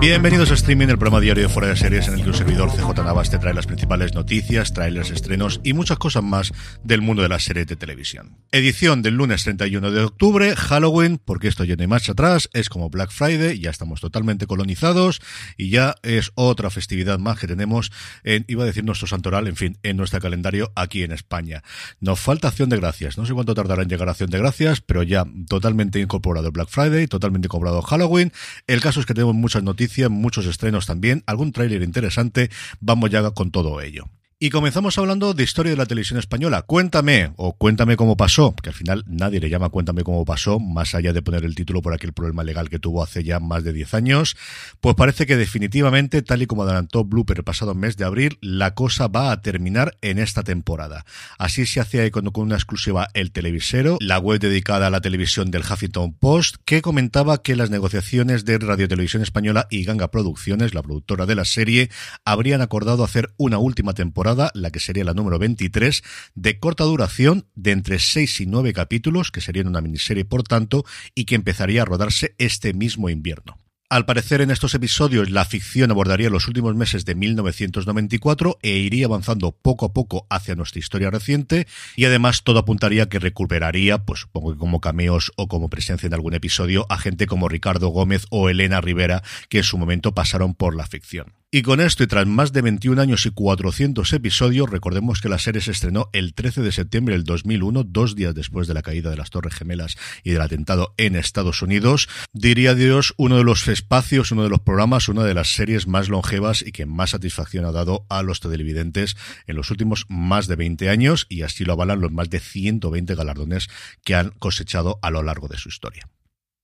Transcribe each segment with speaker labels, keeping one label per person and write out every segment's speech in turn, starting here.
Speaker 1: Bienvenidos a Streaming, el programa diario de Fuera de Series en el que un servidor CJ Navas te trae las principales noticias, trailers, estrenos y muchas cosas más del mundo de las series de televisión. Edición del lunes 31 de octubre, Halloween, porque esto ya no hay marcha atrás, es como Black Friday, ya estamos totalmente colonizados y ya es otra festividad más que tenemos en, iba a decir nuestro santoral, en fin, en nuestro calendario aquí en España. Nos falta acción de gracias, no sé cuánto tardará en llegar a acción de gracias, pero ya totalmente incorporado Black Friday, totalmente incorporado Halloween. El caso es que tenemos muchas noticias muchos estrenos también, algún tráiler interesante, vamos ya con todo ello. Y comenzamos hablando de historia de la televisión española. Cuéntame, o cuéntame cómo pasó, que al final nadie le llama Cuéntame cómo pasó, más allá de poner el título por aquel problema legal que tuvo hace ya más de 10 años. Pues parece que definitivamente, tal y como adelantó Blooper el pasado mes de abril, la cosa va a terminar en esta temporada. Así se hacía con una exclusiva El Televisero, la web dedicada a la televisión del Huffington Post, que comentaba que las negociaciones de Radio Televisión Española y Ganga Producciones, la productora de la serie, habrían acordado hacer una última temporada la que sería la número 23, de corta duración, de entre 6 y 9 capítulos, que serían una miniserie por tanto, y que empezaría a rodarse este mismo invierno. Al parecer en estos episodios la ficción abordaría los últimos meses de 1994 e iría avanzando poco a poco hacia nuestra historia reciente y además todo apuntaría que recuperaría, pues supongo que como cameos o como presencia en algún episodio, a gente como Ricardo Gómez o Elena Rivera que en su momento pasaron por la ficción. Y con esto y tras más de 21 años y 400 episodios, recordemos que la serie se estrenó el 13 de septiembre del 2001, dos días después de la caída de las Torres Gemelas y del atentado en Estados Unidos. Diría Dios, uno de los espacios, uno de los programas, una de las series más longevas y que más satisfacción ha dado a los televidentes en los últimos más de 20 años y así lo avalan los más de 120 galardones que han cosechado a lo largo de su historia.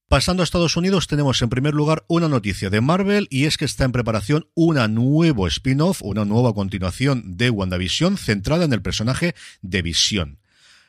Speaker 1: Pasando a Estados Unidos, tenemos en primer lugar una noticia de Marvel y es que está en preparación una nuevo spin-off, una nueva continuación de WandaVision centrada en el personaje de Vision.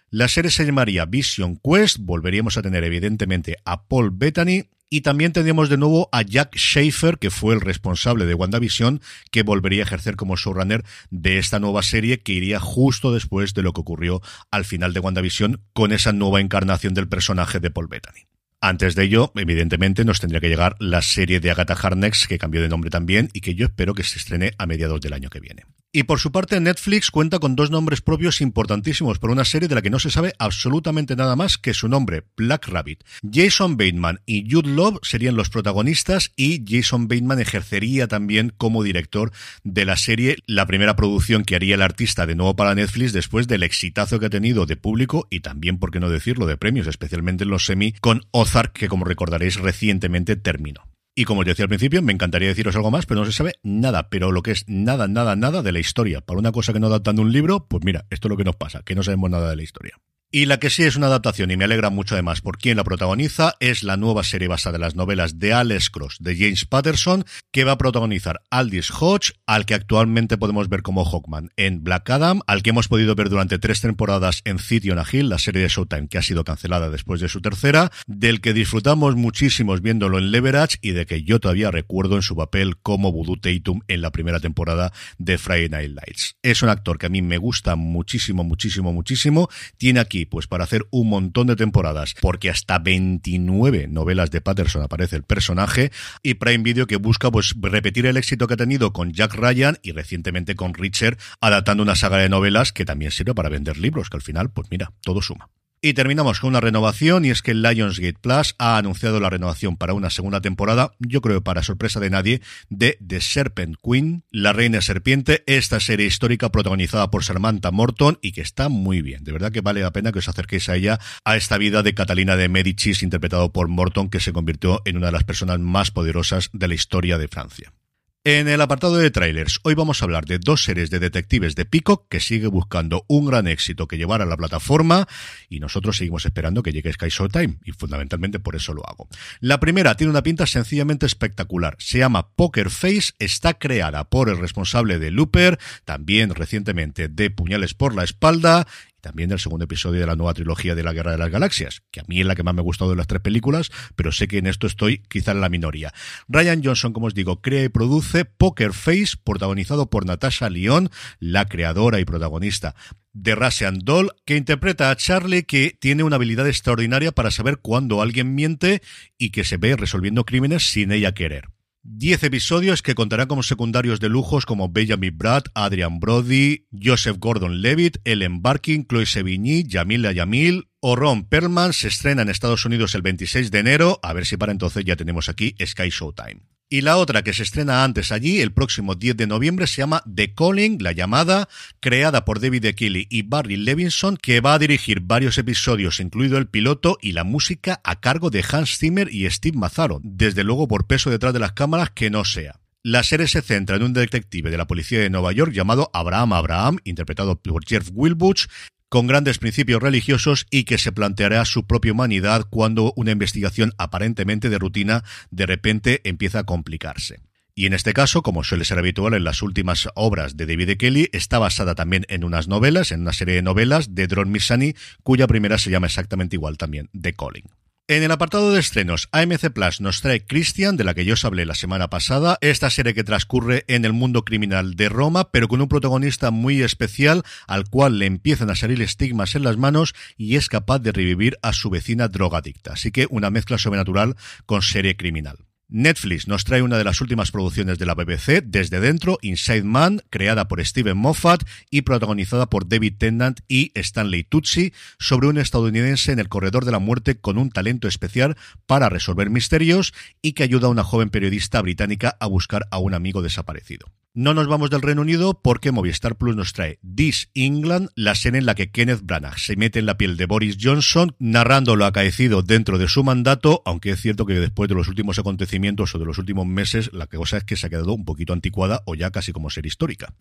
Speaker 1: La serie se llamaría Vision Quest, volveríamos a tener evidentemente a Paul Bettany y también tendríamos de nuevo a Jack Schaefer, que fue el responsable de WandaVision, que volvería a ejercer como showrunner de esta nueva serie que iría justo después de lo que ocurrió al final de WandaVision con esa nueva encarnación del personaje de Paul Bettany. Antes de ello, evidentemente, nos tendría que llegar la serie de Agatha Harkness, que cambió de nombre también y que yo espero que se estrene a mediados del año que viene. Y por su parte, Netflix cuenta con dos nombres propios importantísimos por una serie de la que no se sabe absolutamente nada más que su nombre, Black Rabbit. Jason Bateman y Jude Love serían los protagonistas y Jason Bateman ejercería también como director de la serie, la primera producción que haría el artista de nuevo para Netflix después del exitazo que ha tenido de público y también, por qué no decirlo, de premios, especialmente en los semi, con Ozark, que como recordaréis recientemente terminó. Y como os decía al principio, me encantaría deciros algo más, pero no se sabe nada, pero lo que es nada, nada, nada de la historia. Para una cosa que no da tanto un libro, pues mira, esto es lo que nos pasa, que no sabemos nada de la historia. Y la que sí es una adaptación y me alegra mucho además por quien la protagoniza es la nueva serie basada en las novelas de Alex Cross de James Patterson que va a protagonizar Aldis Hodge, al que actualmente podemos ver como Hawkman en Black Adam, al que hemos podido ver durante tres temporadas en City on a Hill, la serie de Showtime que ha sido cancelada después de su tercera, del que disfrutamos muchísimos viéndolo en Leverage y de que yo todavía recuerdo en su papel como Voodoo Tatum en la primera temporada de Friday Night Lights. Es un actor que a mí me gusta muchísimo, muchísimo, muchísimo. Tiene aquí Pues para hacer un montón de temporadas, porque hasta 29 novelas de Patterson aparece el personaje, y Prime Video que busca pues repetir el éxito que ha tenido con Jack Ryan y recientemente con Richard, adaptando una saga de novelas que también sirve para vender libros, que al final, pues mira, todo suma. Y terminamos con una renovación y es que Lionsgate Plus ha anunciado la renovación para una segunda temporada, yo creo para sorpresa de nadie, de The Serpent Queen, La Reina Serpiente, esta serie histórica protagonizada por Samantha Morton y que está muy bien. De verdad que vale la pena que os acerquéis a ella, a esta vida de Catalina de Medicis interpretado por Morton que se convirtió en una de las personas más poderosas de la historia de Francia. En el apartado de trailers, hoy vamos a hablar de dos series de detectives de Peacock que sigue buscando un gran éxito que llevar a la plataforma y nosotros seguimos esperando que llegue Sky Showtime y fundamentalmente por eso lo hago. La primera tiene una pinta sencillamente espectacular. Se llama Poker Face, está creada por el responsable de Looper, también recientemente de Puñales por la espalda también del segundo episodio de la nueva trilogía de la Guerra de las Galaxias, que a mí es la que más me ha gustado de las tres películas, pero sé que en esto estoy quizá en la minoría. Ryan Johnson, como os digo, crea y produce Poker Face, protagonizado por Natasha Lyon, la creadora y protagonista de Russian Doll, que interpreta a Charlie, que tiene una habilidad extraordinaria para saber cuándo alguien miente y que se ve resolviendo crímenes sin ella querer. Diez episodios que contarán como secundarios de lujos como Benjamin Brad, Adrian Brody, Joseph Gordon-Levitt, Ellen Barkin, Chloe Sevigny, Yamila Yamil o Ron Perlman se estrena en Estados Unidos el 26 de enero, a ver si para entonces ya tenemos aquí Sky Showtime. Y la otra que se estrena antes allí, el próximo 10 de noviembre, se llama The Calling, la llamada, creada por David Kelly y Barry Levinson, que va a dirigir varios episodios, incluido el piloto y la música a cargo de Hans Zimmer y Steve Mazzaro, desde luego por peso detrás de las cámaras que no sea. La serie se centra en un detective de la policía de Nueva York llamado Abraham Abraham, interpretado por Jeff Wilbuch, con grandes principios religiosos y que se planteará su propia humanidad cuando una investigación aparentemente de rutina de repente empieza a complicarse. Y en este caso, como suele ser habitual en las últimas obras de David Kelly, está basada también en unas novelas, en una serie de novelas de Dron Missani, cuya primera se llama exactamente igual también, The Calling. En el apartado de estrenos, AMC Plus nos trae Christian, de la que yo os hablé la semana pasada, esta serie que transcurre en el mundo criminal de Roma, pero con un protagonista muy especial al cual le empiezan a salir estigmas en las manos y es capaz de revivir a su vecina drogadicta. Así que una mezcla sobrenatural con serie criminal. Netflix nos trae una de las últimas producciones de la BBC, Desde Dentro, Inside Man, creada por Steven Moffat y protagonizada por David Tennant y Stanley Tucci, sobre un estadounidense en el corredor de la muerte con un talento especial para resolver misterios y que ayuda a una joven periodista británica a buscar a un amigo desaparecido. No nos vamos del Reino Unido porque Movistar Plus nos trae This England, la serie en la que Kenneth Branagh se mete en la piel de Boris Johnson, narrando lo acaecido dentro de su mandato, aunque es cierto que después de los últimos acontecimientos o de los últimos meses, la cosa es que se ha quedado un poquito anticuada o ya casi como ser histórica.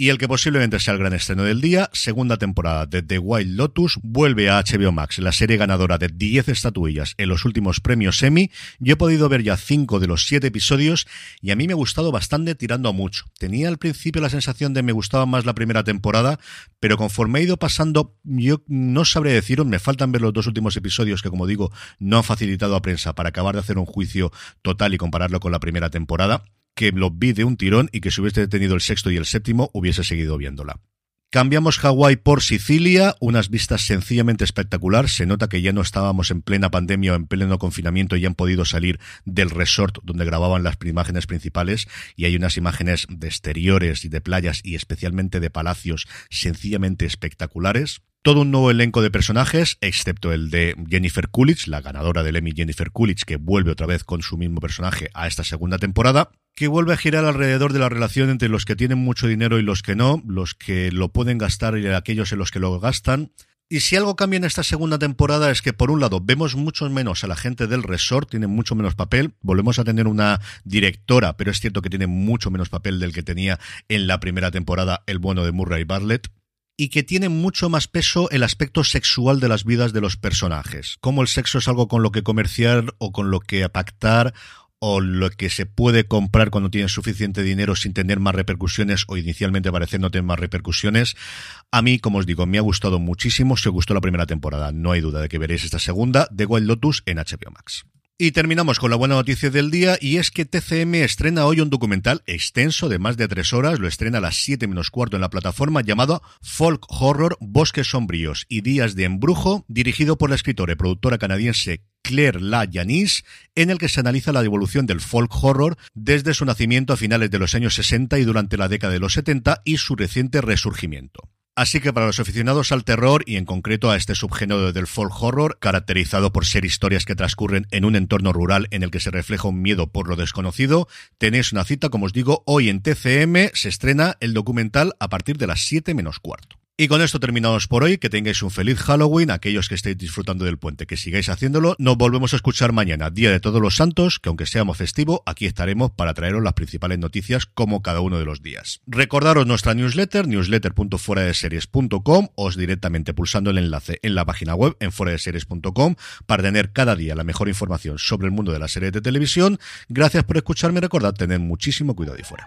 Speaker 1: Y el que posiblemente sea el gran estreno del día, segunda temporada de The Wild Lotus, vuelve a HBO Max, la serie ganadora de 10 estatuillas en los últimos premios Emmy. Yo he podido ver ya 5 de los 7 episodios y a mí me ha gustado bastante tirando a mucho. Tenía al principio la sensación de me gustaba más la primera temporada, pero conforme he ido pasando, yo no sabré deciros, me faltan ver los dos últimos episodios que como digo, no han facilitado a prensa para acabar de hacer un juicio total y compararlo con la primera temporada que lo vi de un tirón y que si hubiese tenido el sexto y el séptimo hubiese seguido viéndola. Cambiamos Hawái por Sicilia, unas vistas sencillamente espectacular. Se nota que ya no estábamos en plena pandemia o en pleno confinamiento y han podido salir del resort donde grababan las imágenes principales y hay unas imágenes de exteriores y de playas y especialmente de palacios sencillamente espectaculares todo un nuevo elenco de personajes, excepto el de Jennifer Coolidge, la ganadora del Emmy Jennifer Coolidge, que vuelve otra vez con su mismo personaje a esta segunda temporada, que vuelve a girar alrededor de la relación entre los que tienen mucho dinero y los que no, los que lo pueden gastar y aquellos en los que lo gastan. Y si algo cambia en esta segunda temporada es que, por un lado, vemos mucho menos a la gente del resort, tiene mucho menos papel. Volvemos a tener una directora, pero es cierto que tiene mucho menos papel del que tenía en la primera temporada el bueno de Murray Bartlett y que tiene mucho más peso el aspecto sexual de las vidas de los personajes. Como el sexo es algo con lo que comerciar o con lo que pactar o lo que se puede comprar cuando tienes suficiente dinero sin tener más repercusiones o inicialmente parecer no tener más repercusiones. A mí, como os digo, me ha gustado muchísimo. Si os gustó la primera temporada, no hay duda de que veréis esta segunda de Wild Lotus en HBO Max. Y terminamos con la buena noticia del día y es que TCM estrena hoy un documental extenso de más de tres horas, lo estrena a las 7 menos cuarto en la plataforma llamado Folk Horror, Bosques Sombríos y Días de Embrujo, dirigido por la escritora y productora canadiense Claire La en el que se analiza la evolución del folk horror desde su nacimiento a finales de los años 60 y durante la década de los 70 y su reciente resurgimiento. Así que para los aficionados al terror y en concreto a este subgénero del folk horror, caracterizado por ser historias que transcurren en un entorno rural en el que se refleja un miedo por lo desconocido, tenéis una cita, como os digo, hoy en TCM se estrena el documental a partir de las 7 menos cuarto. Y con esto terminamos por hoy. Que tengáis un feliz Halloween. Aquellos que estéis disfrutando del puente, que sigáis haciéndolo. Nos volvemos a escuchar mañana, Día de Todos los Santos, que aunque seamos festivo, aquí estaremos para traeros las principales noticias como cada uno de los días. Recordaros nuestra newsletter, newsletter.fueradeseries.com, os directamente pulsando el enlace en la página web en fueradeseries.com para tener cada día la mejor información sobre el mundo de la serie de televisión. Gracias por escucharme. Recordad tener muchísimo cuidado y fuera.